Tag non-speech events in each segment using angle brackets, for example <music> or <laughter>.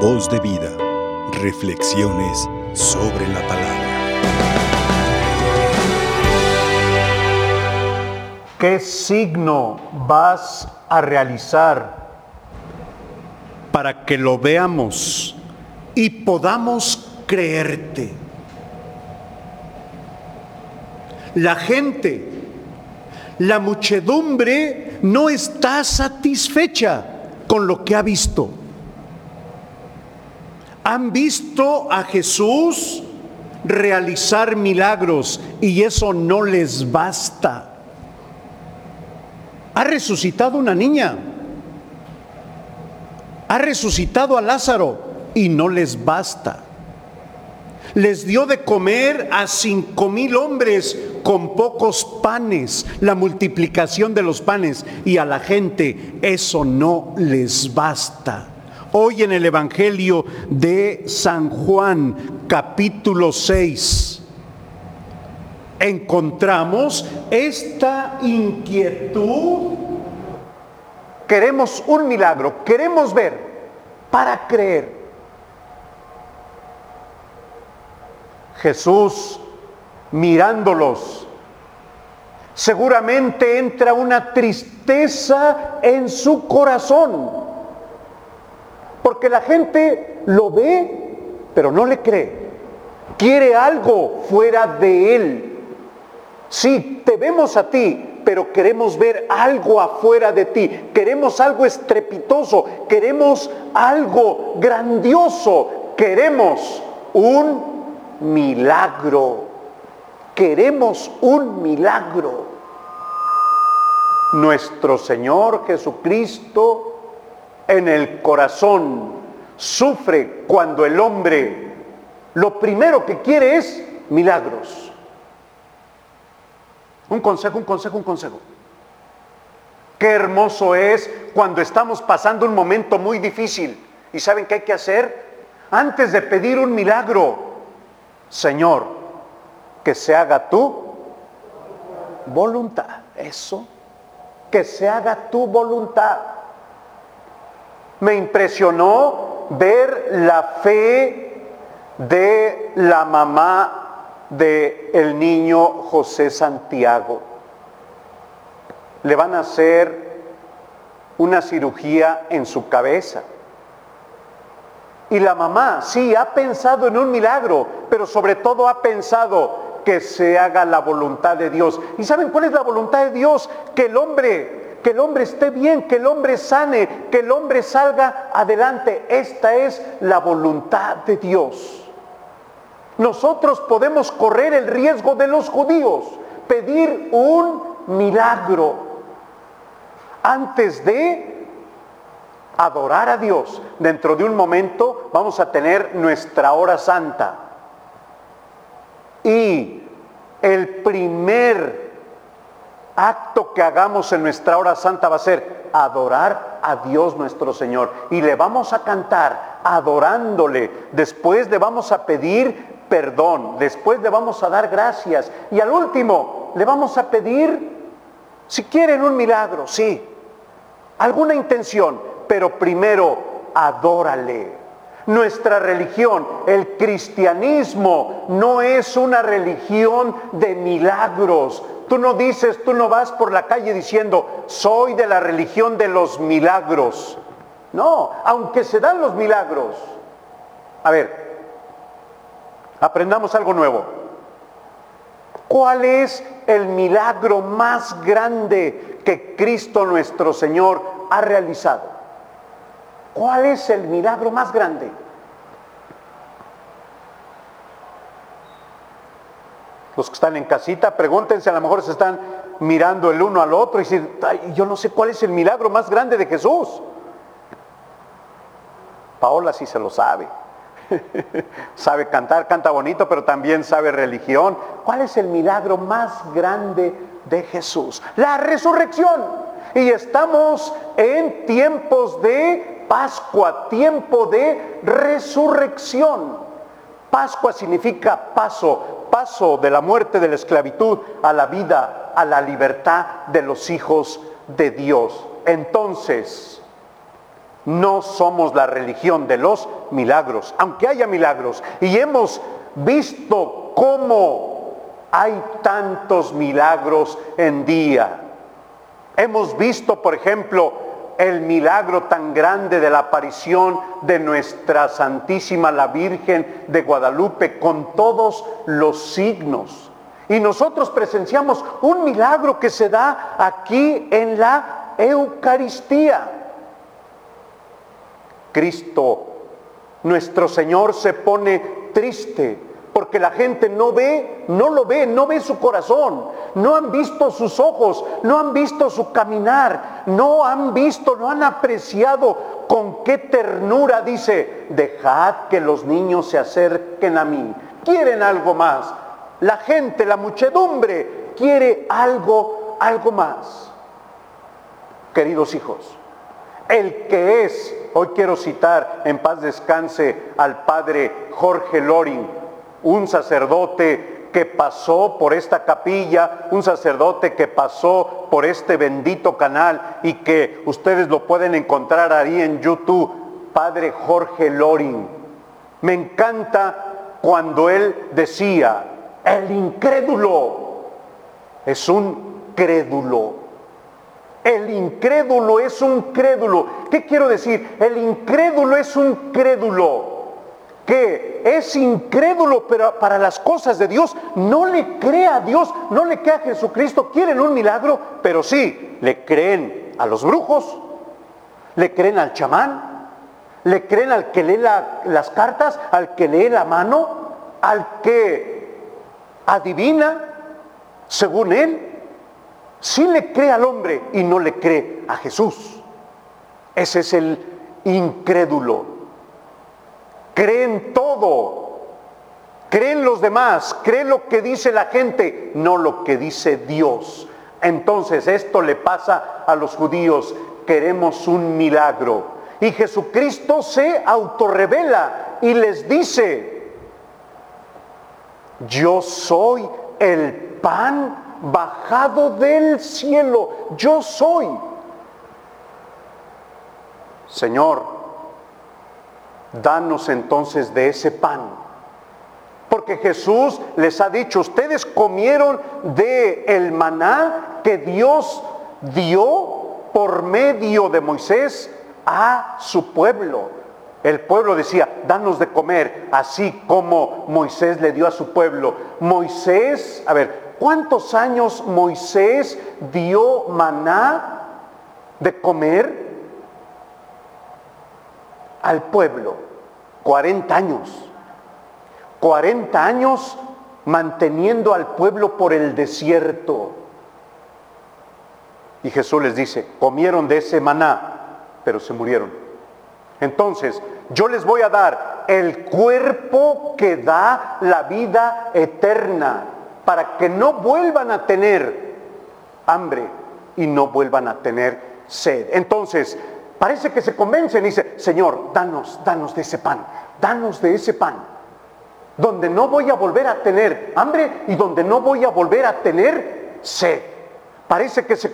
Voz de vida. Reflexiones sobre la palabra. ¿Qué signo vas a realizar para que lo veamos y podamos creerte? La gente, la muchedumbre no está satisfecha con lo que ha visto. Han visto a Jesús realizar milagros y eso no les basta. Ha resucitado una niña. Ha resucitado a Lázaro y no les basta. Les dio de comer a cinco mil hombres con pocos panes, la multiplicación de los panes, y a la gente eso no les basta. Hoy en el Evangelio de San Juan, capítulo 6, encontramos esta inquietud. Queremos un milagro, queremos ver para creer. Jesús mirándolos, seguramente entra una tristeza en su corazón, porque la gente lo ve, pero no le cree. Quiere algo fuera de él. Sí, te vemos a ti, pero queremos ver algo afuera de ti. Queremos algo estrepitoso, queremos algo grandioso, queremos un milagro. Queremos un milagro. Nuestro Señor Jesucristo en el corazón sufre cuando el hombre lo primero que quiere es milagros. Un consejo, un consejo, un consejo. Qué hermoso es cuando estamos pasando un momento muy difícil. ¿Y saben qué hay que hacer? Antes de pedir un milagro, Señor, que se haga tu voluntad. Eso, que se haga tu voluntad. Me impresionó ver la fe de la mamá de el niño José Santiago. Le van a hacer una cirugía en su cabeza. Y la mamá, sí, ha pensado en un milagro, pero sobre todo ha pensado que se haga la voluntad de Dios. ¿Y saben cuál es la voluntad de Dios? Que el hombre, que el hombre esté bien, que el hombre sane, que el hombre salga adelante. Esta es la voluntad de Dios. Nosotros podemos correr el riesgo de los judíos, pedir un milagro antes de adorar a Dios. Dentro de un momento vamos a tener nuestra hora santa. Y el primer acto que hagamos en nuestra hora santa va a ser adorar a Dios nuestro Señor. Y le vamos a cantar adorándole. Después le vamos a pedir perdón. Después le vamos a dar gracias. Y al último le vamos a pedir, si quieren un milagro, sí, alguna intención, pero primero adórale. Nuestra religión, el cristianismo, no es una religión de milagros. Tú no dices, tú no vas por la calle diciendo, soy de la religión de los milagros. No, aunque se dan los milagros. A ver, Aprendamos algo nuevo. ¿Cuál es el milagro más grande que Cristo nuestro Señor ha realizado? ¿Cuál es el milagro más grande? Los que están en casita, pregúntense, a lo mejor se están mirando el uno al otro y dicen, yo no sé cuál es el milagro más grande de Jesús. Paola sí se lo sabe. <laughs> sabe cantar, canta bonito, pero también sabe religión. ¿Cuál es el milagro más grande de Jesús? La resurrección. Y estamos en tiempos de Pascua, tiempo de resurrección. Pascua significa paso, paso de la muerte de la esclavitud a la vida, a la libertad de los hijos de Dios. Entonces, No somos la religión de los milagros, aunque haya milagros. Y hemos visto cómo hay tantos milagros en día. Hemos visto, por ejemplo, el milagro tan grande de la aparición de nuestra Santísima la Virgen de Guadalupe con todos los signos. Y nosotros presenciamos un milagro que se da aquí en la Eucaristía. Cristo, nuestro Señor, se pone triste porque la gente no ve, no lo ve, no ve su corazón, no han visto sus ojos, no han visto su caminar, no han visto, no han apreciado con qué ternura dice, dejad que los niños se acerquen a mí. Quieren algo más. La gente, la muchedumbre quiere algo, algo más. Queridos hijos, el que es, hoy quiero citar en paz descanse al padre Jorge Loring, un sacerdote que pasó por esta capilla, un sacerdote que pasó por este bendito canal y que ustedes lo pueden encontrar ahí en YouTube, Padre Jorge Loring. Me encanta cuando él decía, el incrédulo es un crédulo. El incrédulo es un crédulo. ¿Qué quiero decir? El incrédulo es un crédulo que es incrédulo para las cosas de Dios, no le cree a Dios, no le cree a Jesucristo, quieren un milagro, pero sí, le creen a los brujos, le creen al chamán, le creen al que lee las cartas, al que lee la mano, al que adivina, según él, sí le cree al hombre y no le cree a Jesús. Ese es el incrédulo creen todo, creen los demás, creen lo que dice la gente, no lo que dice Dios. Entonces esto le pasa a los judíos, queremos un milagro. Y Jesucristo se autorrevela y les dice, yo soy el pan bajado del cielo, yo soy. Señor, danos entonces de ese pan. Porque Jesús les ha dicho, ustedes comieron de el maná que Dios dio por medio de Moisés a su pueblo. El pueblo decía, danos de comer, así como Moisés le dio a su pueblo. Moisés, a ver, ¿cuántos años Moisés dio maná de comer al pueblo? 40 años. 40 años manteniendo al pueblo por el desierto. Y Jesús les dice, comieron de ese maná, pero se murieron. Entonces, yo les voy a dar el cuerpo que da la vida eterna, para que no vuelvan a tener hambre y no vuelvan a tener sed. Entonces, Parece que se convencen y dice, Señor, danos, danos de ese pan, danos de ese pan, donde no voy a volver a tener hambre y donde no voy a volver a tener sed. Parece que se,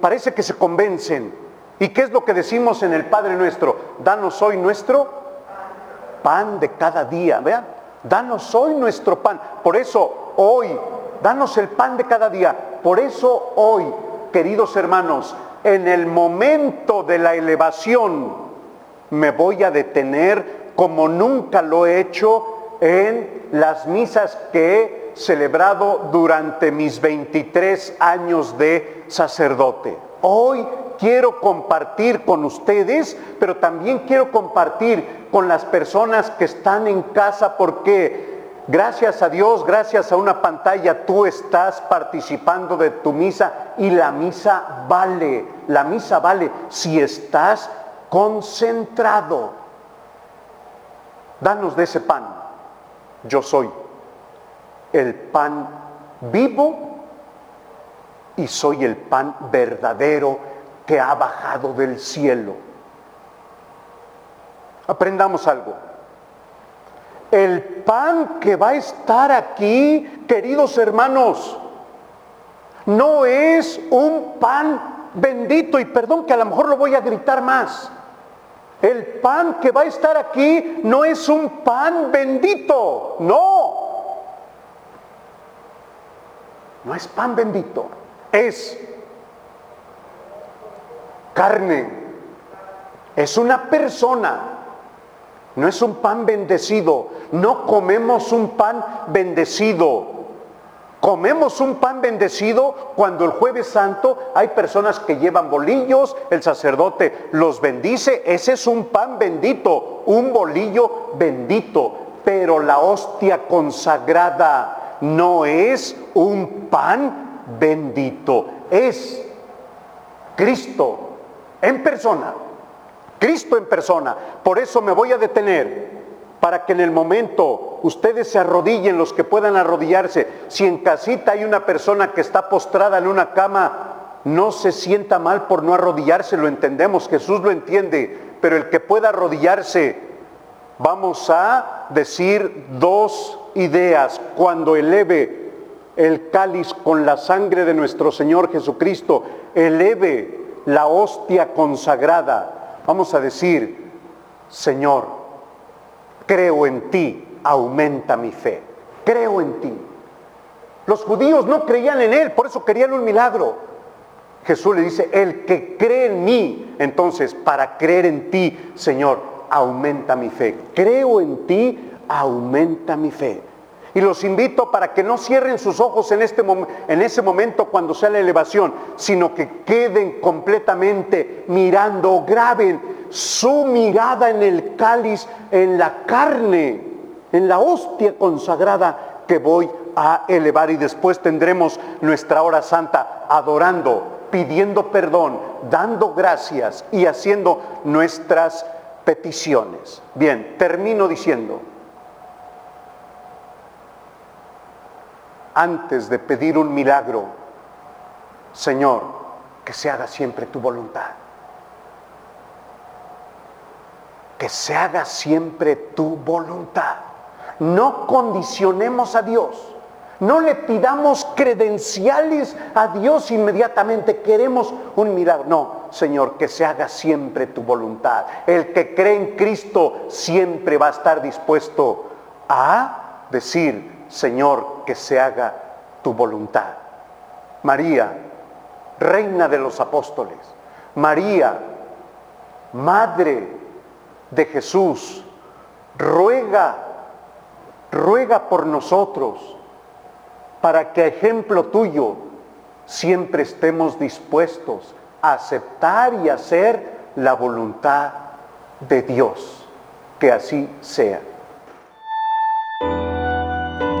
parece que se convencen. ¿Y qué es lo que decimos en el Padre nuestro? Danos hoy nuestro pan de cada día, vean, danos hoy nuestro pan. Por eso hoy, danos el pan de cada día. Por eso hoy, queridos hermanos, en el momento de la elevación me voy a detener como nunca lo he hecho en las misas que he celebrado durante mis 23 años de sacerdote. Hoy quiero compartir con ustedes, pero también quiero compartir con las personas que están en casa porque Gracias a Dios, gracias a una pantalla, tú estás participando de tu misa y la misa vale, la misa vale si estás concentrado. Danos de ese pan. Yo soy el pan vivo y soy el pan verdadero que ha bajado del cielo. Aprendamos algo. El pan que va a estar aquí, queridos hermanos, no es un pan bendito, y perdón que a lo mejor lo voy a gritar más, El pan que va a estar aquí no es un pan bendito, no. No es pan bendito, es carne, es una persona, no es un pan bendecido, no comemos un pan bendecido. Comemos un pan bendecido cuando el jueves santo hay personas que llevan bolillos, el sacerdote los bendice, ese es un pan bendito, un bolillo bendito, pero la hostia consagrada no es un pan bendito, es Cristo en persona, Cristo en persona. Por eso me voy a detener para que en el momento ustedes se arrodillen, los que puedan arrodillarse. Si en casita hay una persona que está postrada en una cama, no se sienta mal por no arrodillarse, lo entendemos, Jesús lo entiende, pero el que pueda arrodillarse, vamos a decir dos ideas. Cuando eleve el cáliz con la sangre de nuestro Señor Jesucristo, eleve la hostia consagrada, vamos a decir, Señor, creo en ti, aumenta mi fe. Creo en ti. Los judíos no creían en él, por eso querían un milagro. Jesús le dice, el que cree en mí, entonces para creer en ti, Señor, aumenta mi fe. Creo en ti, aumenta mi fe. Y los invito para que no cierren sus ojos en, este en ese momento cuando sea la elevación, sino que queden completamente mirando, graben su mirada en el cáliz, en la carne, en la hostia consagrada que voy a elevar y después tendremos nuestra hora santa adorando, pidiendo perdón, dando gracias y haciendo nuestras peticiones. Bien, termino diciendo, antes de pedir un milagro, Señor, que se haga siempre tu voluntad. Que se haga siempre tu voluntad. No condicionemos a Dios. No le pidamos credenciales a Dios inmediatamente. Queremos un milagro. No, Señor, que se haga siempre tu voluntad. El que cree en Cristo siempre va a estar dispuesto a decir, Señor, que se haga tu voluntad. María, reina de los apóstoles. María, madre de Jesús, ruega, ruega por nosotros para que ejemplo tuyo siempre estemos dispuestos a aceptar y hacer la voluntad de Dios. Que así sea.